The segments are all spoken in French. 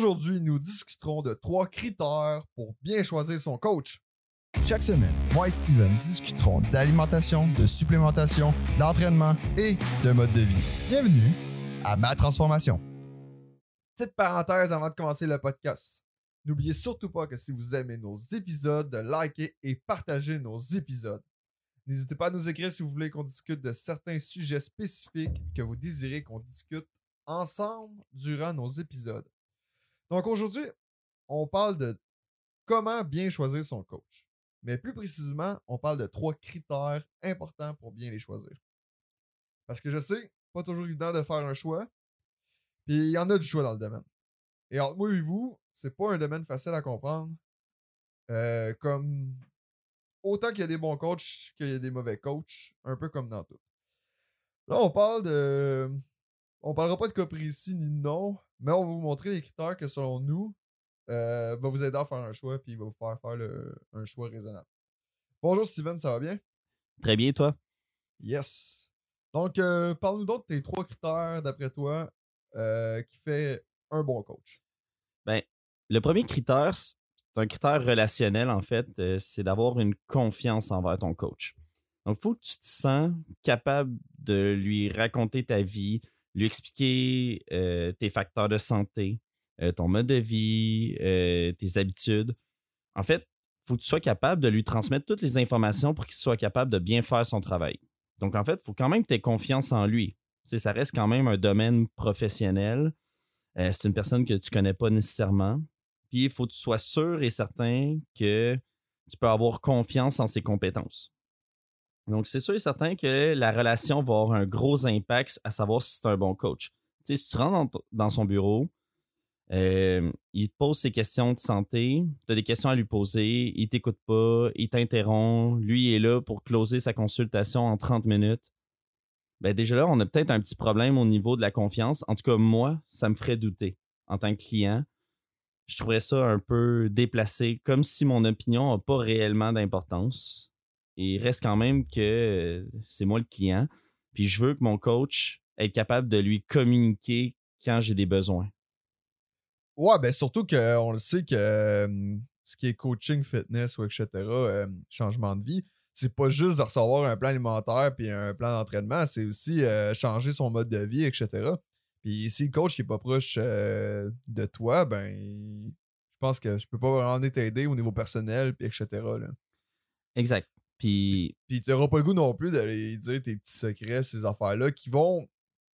Aujourd'hui, nous discuterons de trois critères pour bien choisir son coach. Chaque semaine, moi et Steven discuterons d'alimentation, de supplémentation, d'entraînement et de mode de vie. Bienvenue à ma transformation. Petite parenthèse avant de commencer le podcast. N'oubliez surtout pas que si vous aimez nos épisodes, de liker et partager nos épisodes. N'hésitez pas à nous écrire si vous voulez qu'on discute de certains sujets spécifiques que vous désirez qu'on discute ensemble durant nos épisodes. Donc aujourd'hui, on parle de comment bien choisir son coach. Mais plus précisément, on parle de trois critères importants pour bien les choisir. Parce que je sais, pas toujours évident de faire un choix. Puis il y en a du choix dans le domaine. Et entre moi et vous, c'est pas un domaine facile à comprendre. Euh, comme autant qu'il y a des bons coachs qu'il y a des mauvais coachs, un peu comme dans tout. Là, on parle de. On parlera pas de cas précis ni de nom, mais on va vous montrer les critères que selon nous euh, va vous aider à faire un choix puis va vous faire faire un choix raisonnable. Bonjour Steven, ça va bien? Très bien, toi? Yes. Donc, euh, parle-nous donc de tes trois critères, d'après toi, euh, qui fait un bon coach. Ben, le premier critère, c'est un critère relationnel, en fait, c'est d'avoir une confiance envers ton coach. Donc, il faut que tu te sens capable de lui raconter ta vie, lui expliquer tes facteurs de santé, ton mode de vie, tes habitudes. En fait, il faut que tu sois capable de lui transmettre toutes les informations pour qu'il soit capable de bien faire son travail. Donc, en fait, il faut quand même que tu aies confiance en lui. ça reste quand même un domaine professionnel. c'est une personne que tu ne connais pas nécessairement. Puis, il faut que tu sois sûr et certain que tu peux avoir confiance en ses compétences. Donc, c'est sûr et certain que la relation va avoir un gros impact à savoir si c'est un bon coach. si tu rentres dans, son bureau, euh, il te pose ses questions de santé, tu as des questions à lui poser, il t'écoute pas, il t'interrompt, lui est là pour closer sa consultation en 30 minutes. Ben déjà là, on a peut-être un petit problème au niveau de la confiance. En tout cas, moi, ça me ferait douter en tant que client. Je trouverais ça un peu déplacé, comme si mon opinion n'a pas réellement d'importance il reste quand même que euh, c'est moi le client. Puis je veux que mon coach être capable de lui communiquer quand j'ai des besoins. Ouais, ben surtout qu'on le sait que ce qui est coaching, fitness ou etc., changement de vie, c'est pas juste de recevoir un plan alimentaire puis un plan d'entraînement, c'est aussi euh, changer son mode de vie, etc. Puis si le coach n'est pas proche euh, de toi, ben je pense que je peux pas vraiment t'aider au niveau personnel, puis etc. Exact. Puis. Puis tu n'auras pas le goût non plus d'aller dire tes petits secrets, ces affaires-là, qui vont.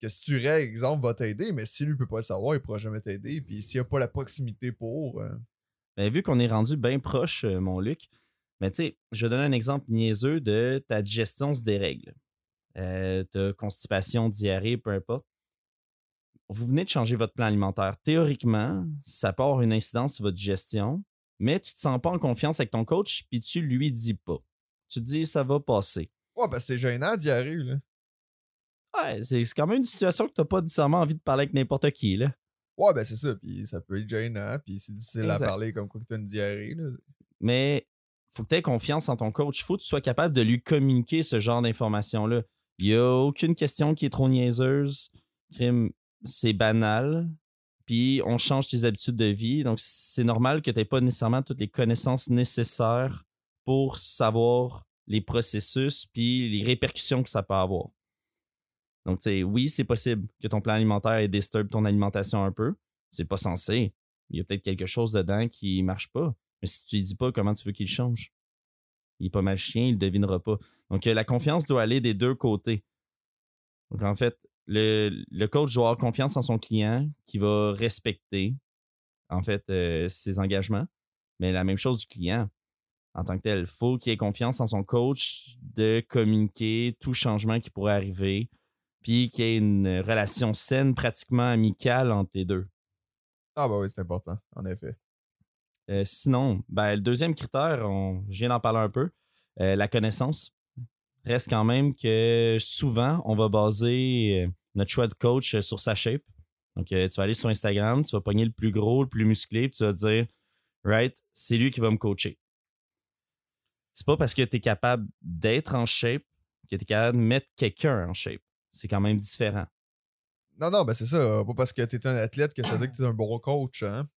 Que si tu règles, exemple, va t'aider, mais si lui ne peut pas le savoir, il ne pourra jamais t'aider. Puis s'il n'y a pas la proximité pour. Euh, ben, vu qu'on est rendu bien proche, euh, mon Luc, mais ben, tu sais, je donne un exemple niaiseux de ta digestion se dérègle. Euh, ta constipation, diarrhée, peu importe. Vous venez de changer votre plan alimentaire. Théoriquement, ça peut avoir une incidence sur votre digestion, mais tu ne te sens pas en confiance avec ton coach, puis tu lui dis pas tu te dis ça va passer. Ouais, ben c'est gênant d'y arriver, là. Ouais, c'est quand même une situation que t'as pas nécessairement envie de parler avec n'importe qui, là. Ouais, ben c'est ça, puis ça peut être gênant, puis c'est difficile à parler comme quoi que t'as une diarrhée, là. Mais faut que tu aies confiance en ton coach. Faut que tu sois capable de lui communiquer ce genre d'informations-là. Il n'y a aucune question qui est trop niaiseuse. C'est banal. Puis on change tes habitudes de vie. Donc c'est normal que tu n'aies pas nécessairement toutes les connaissances nécessaires pour savoir les processus puis les répercussions que ça peut avoir. Donc, tu sais, oui, c'est possible que ton plan alimentaire ait disturbe ton alimentation un peu. C'est pas censé. Il y a peut-être quelque chose dedans qui marche pas. Mais si tu lui dis pas comment tu veux qu'il change, il est pas magicien, il le devinera pas. Donc, euh, la confiance doit aller des deux côtés. Donc, en fait, le, coach doit avoir confiance en son client qui va respecter, en fait, euh, ses engagements. Mais la même chose du client en tant que tel. Il faut qu'il ait confiance en son coach de communiquer tout changement qui pourrait arriver, puis qu'il y ait une relation saine, pratiquement amicale entre les deux. Ah bah oui, c'est important, en effet. Euh, sinon, ben, le deuxième critère, on, je viens d'en parler un peu, euh, la connaissance. Reste quand même que souvent, on va baser euh, notre choix de coach sur sa shape. Donc, tu vas aller sur Instagram, tu vas pogner le plus gros, le plus musclé, puis tu vas dire, right, c'est lui qui va me coacher c'est pas parce que tu es capable d'être en shape que tu es capable de mettre quelqu'un en shape. C'est quand même différent. Non, non, ben c'est ça. Pas parce que t'es un athlète que ça veut dire que t'es un bon coach, hein.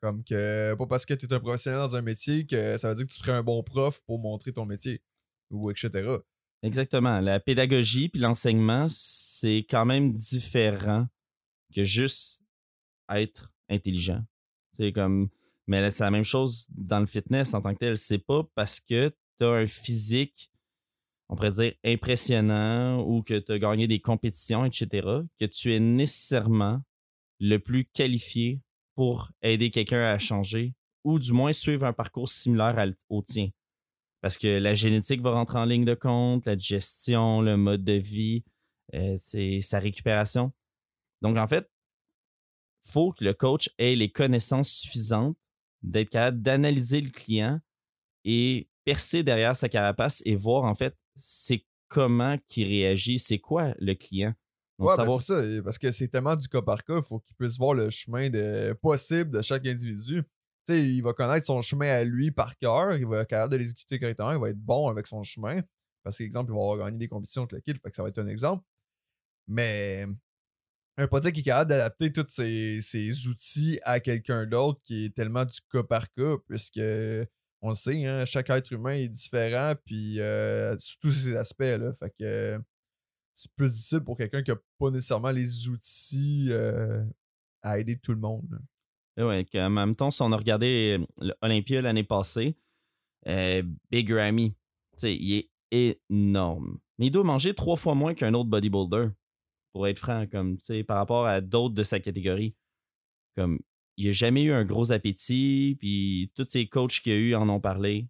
Comme que pas parce que t'es un professionnel dans un métier que ça veut dire que tu serais un bon prof pour montrer ton métier. Ou etc. Exactement. La pédagogie puis l'enseignement, c'est quand même différent que juste être intelligent. C'est comme. Mais c'est la même chose dans le fitness en tant que tel. C'est pas parce que tu as un physique, on pourrait dire, impressionnant ou que tu as gagné des compétitions, etc., que tu es nécessairement le plus qualifié pour aider quelqu'un à changer ou du moins suivre un parcours similaire au tien? Parce que la génétique va rentrer en ligne de compte, la gestion, le mode de vie, euh, sa récupération. Donc, en fait, il faut que le coach ait les connaissances suffisantes d'être capable d'analyser le client et percer derrière sa carapace et voir, en fait, c'est comment qu'il réagit, c'est quoi le client? Donc, ouais, ben, c'est ça, parce que c'est tellement du cas par cas, il faut qu'il puisse voir le chemin de, possible de chaque individu il va connaître son chemin à lui par cœur, il va être capable de l'exécuter correctement, il va être bon avec son chemin. Parce qu'exemple, il va avoir gagné des compétitions avec le kit, fait que ça va être un exemple. Mais un dire qu'il est capable d'adapter tous ses, outils à quelqu'un d'autre qui est tellement du cas par cas, puisque on le sait, hein, chaque être humain est différent, puis euh, tous ces aspects. Là, fait que c'est plus difficile pour quelqu'un qui n'a pas nécessairement les outils euh, à aider tout le monde. Oui, en même temps, si on a regardé l'Olympia l'année passée, euh, Big Ramy, il est énorme. Mais il doit manger trois fois moins qu'un autre bodybuilder, pour être franc, comme, par rapport à d'autres de sa catégorie. Comme, il n'a jamais eu un gros appétit, puis tous ses coachs qu'il a eu en ont parlé.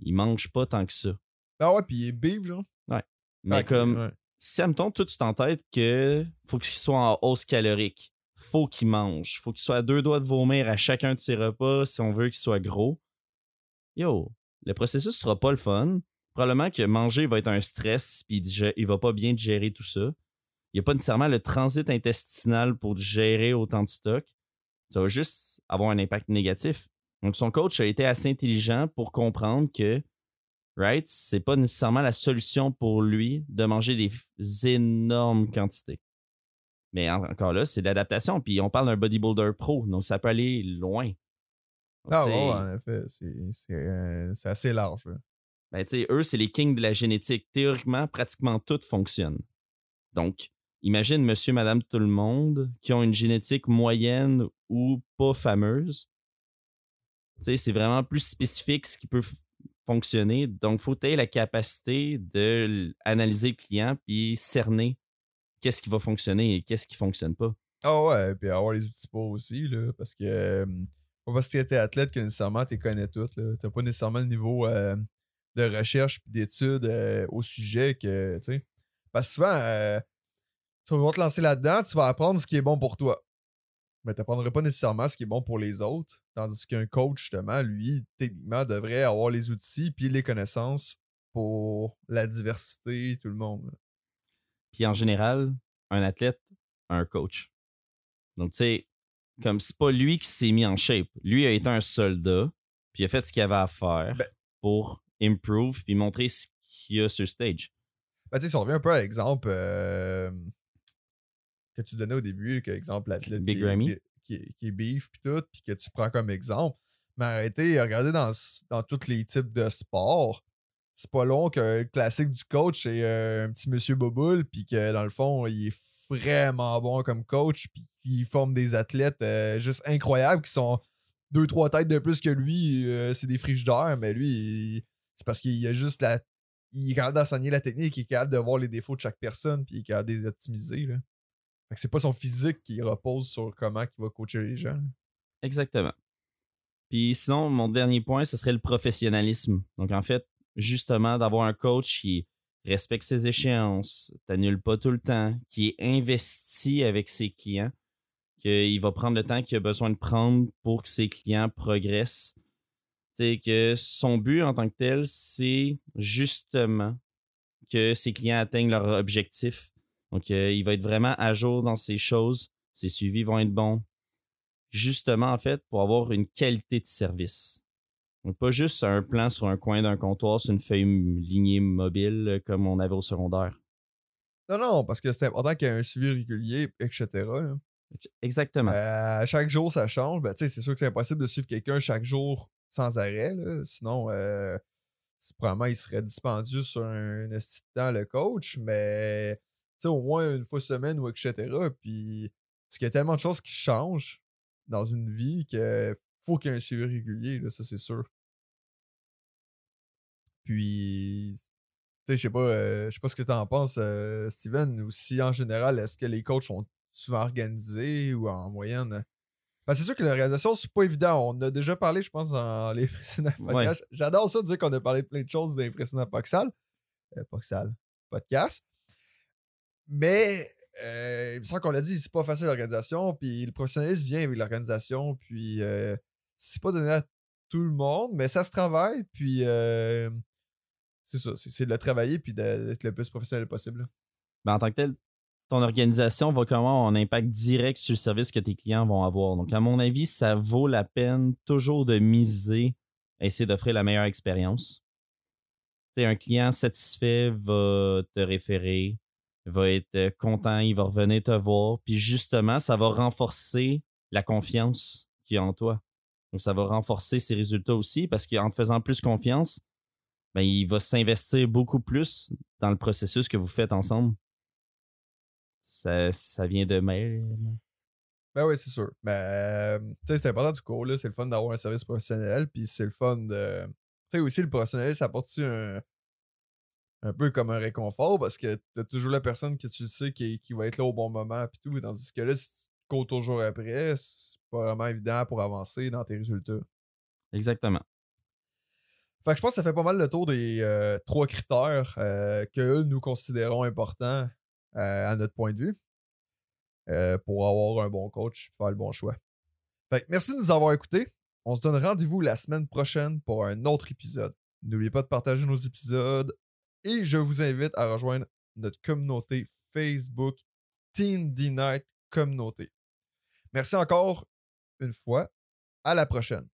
Il mange pas tant que ça. Ah ouais, puis il est beef, genre. Ouais. Mais comme, si, admettons, tout tu t'entêtes que faut qu'il soit en hausse calorique faut qu'il mange. Faut qu'il soit à deux doigts de vomir à chacun de ses repas si on veut qu'il soit gros. Yo, le processus sera pas le fun. Probablement que manger va être un stress, puis il va pas bien gérer tout ça. Il n'y a pas nécessairement le transit intestinal pour gérer autant de stock. Ça va juste avoir un impact négatif. Donc, son coach a été assez intelligent pour comprendre que, right, c'est pas nécessairement la solution pour lui de manger des énormes quantités. Mais encore là, c'est de l'adaptation. Puis on parle d'un bodybuilder pro, donc ça peut aller loin. ah ouais, en effet, euh, c'est assez large. Ben, eux, c'est les kings de la génétique. Théoriquement, pratiquement tout fonctionne. Donc, imagine monsieur, madame, tout le monde qui ont une génétique moyenne ou pas fameuse. C'est vraiment plus spécifique ce qui peut fonctionner. Donc, il faut avoir la capacité d'analyser le client puis cerner qu'est-ce qui va fonctionner et qu'est-ce qui fonctionne pas. Ah ouais, puis avoir les outils pas aussi, là, parce que pas parce que tu es athlète que nécessairement tu connais tout. Tu n'as pas nécessairement le niveau de recherche et d'études au sujet que. Parce que souvent, tu vas te lancer là-dedans, tu vas apprendre ce qui est bon pour toi. Mais tu n'apprendras pas nécessairement ce qui est bon pour les autres. Tandis qu'un coach, justement, lui, techniquement, devrait avoir les outils puis les connaissances pour la diversité, tout le monde. Puis en général, un athlète a un coach. Donc, tu sais, comme c'est pas lui qui s'est mis en shape. Lui a été un soldat, puis il a fait ce qu'il avait à faire ben pour improve puis montrer ce qu'il y a sur stage. Ben, tu sais, si on revient un peu à l'exemple euh, que tu donnais au début, que exemple l'athlète qui, est, qui, est beef puis tout, puis que tu prends comme exemple. Mais arrêtez, regardez dans, dans tous les types de sports c'est pas long que le classique du coach c'est euh, un petit monsieur Boboul, puis que dans le fond, il est vraiment bon comme coach, puis qu'il forme des athlètes euh, juste incroyables qui sont deux, trois têtes de plus que lui. Euh, c'est des frigidaires, mais lui, c'est parce qu'il a juste la. Il est capable d'enseigner la technique, il est capable de voir les défauts de chaque personne, puis il est capable de les optimiser. Là. C'est pas son physique qui repose sur comment il va coacher les gens. Exactement. Puis sinon, mon dernier point, ce serait le professionnalisme. Donc en fait, justement d'avoir un coach qui respecte ses échéances, t'annule pas tout le temps, qui est investi avec ses clients, qu'il va prendre le temps qu'il a besoin de prendre pour que ses clients progressent. C'est que son but en tant que tel, c'est justement que ses clients atteignent leur objectif. Donc, euh, il va être vraiment à jour dans ces choses. Ses suivis vont être bons. Justement, en fait, pour avoir une qualité de service. Donc, pas juste un plan sur un coin d'un comptoir sur une feuille lignée mobile comme on avait au secondaire. Non, non, parce que c'est important qu'il y ait un suivi régulier, etc. là. Exactement. Euh, chaque jour, ça change. Ben, tu sais, c'est sûr que c'est impossible de suivre quelqu'un chaque jour sans arrêt. là. Sinon, euh, probablement, il serait dispendieux sur un de temps, le coach. Mais au moins une fois semaine ou etc. Puis, parce qu'il y a tellement de choses qui changent dans une vie qu'il faut qu'il y ait un suivi régulier. Là, ça, c'est sûr. Puis, tu sais, je sais pas, euh, je sais pas ce que tu en penses, euh, Steven, ou si en général, est-ce que les coachs sont souvent organisés ou en moyenne? Ben, c'est sûr que l'organisation, c'est pas évident. On a déjà parlé, je pense, dans les précédents Ouais. podcasts. J'adore ça, dire qu'on a parlé de plein de choses dans les précédents Poxal. Euh, Poxal. Podcast. Mais, euh, il me semble qu'on l'a dit, c'est pas facile l'organisation. Puis le professionnalisme vient avec l'organisation. Puis, euh, c'est pas donné à tout le monde, mais ça se travaille. Puis, euh, c'est ça. C'est de le travailler puis d'être le plus professionnel possible. Ben, en tant que tel, ton organisation va comment avoir un impact direct sur le service que tes clients vont avoir? Donc, à mon avis, ça vaut la peine toujours de miser essayer d'offrir la meilleure expérience. Un client satisfait va te référer, va être euh, content, il va revenir te voir. Puis justement, ça va renforcer la confiance qu'il y a en toi. Donc, ça va renforcer ses résultats aussi parce qu'en te faisant plus confiance, ben, il va s'investir beaucoup plus dans le processus que vous faites ensemble. Ça, ça vient de même. Ben oui, c'est sûr. Mais, euh, tu sais, c'est important du coup, là. C'est le fun d'avoir un service professionnel. Puis c'est le fun de. Tu sais, aussi, le professionnel, ça apporte un. Un peu comme un réconfort parce que t'as toujours la personne que tu sais qui, qui va être là au bon moment. Puis tout. Tandis que là, si tu cours toujours après, c'est pas vraiment évident pour avancer dans tes résultats. Exactement. Fait que je pense que ça fait pas mal le tour des euh, trois critères euh, que nous considérons importants euh, à notre point de vue pour avoir un bon coach et faire le bon choix. Fait que merci de nous avoir écoutés. On se donne rendez-vous la semaine prochaine pour un autre épisode. N'oubliez pas de partager nos épisodes et je vous invite à rejoindre notre communauté Facebook Teen D Night Communauté. Merci encore une fois. À la prochaine.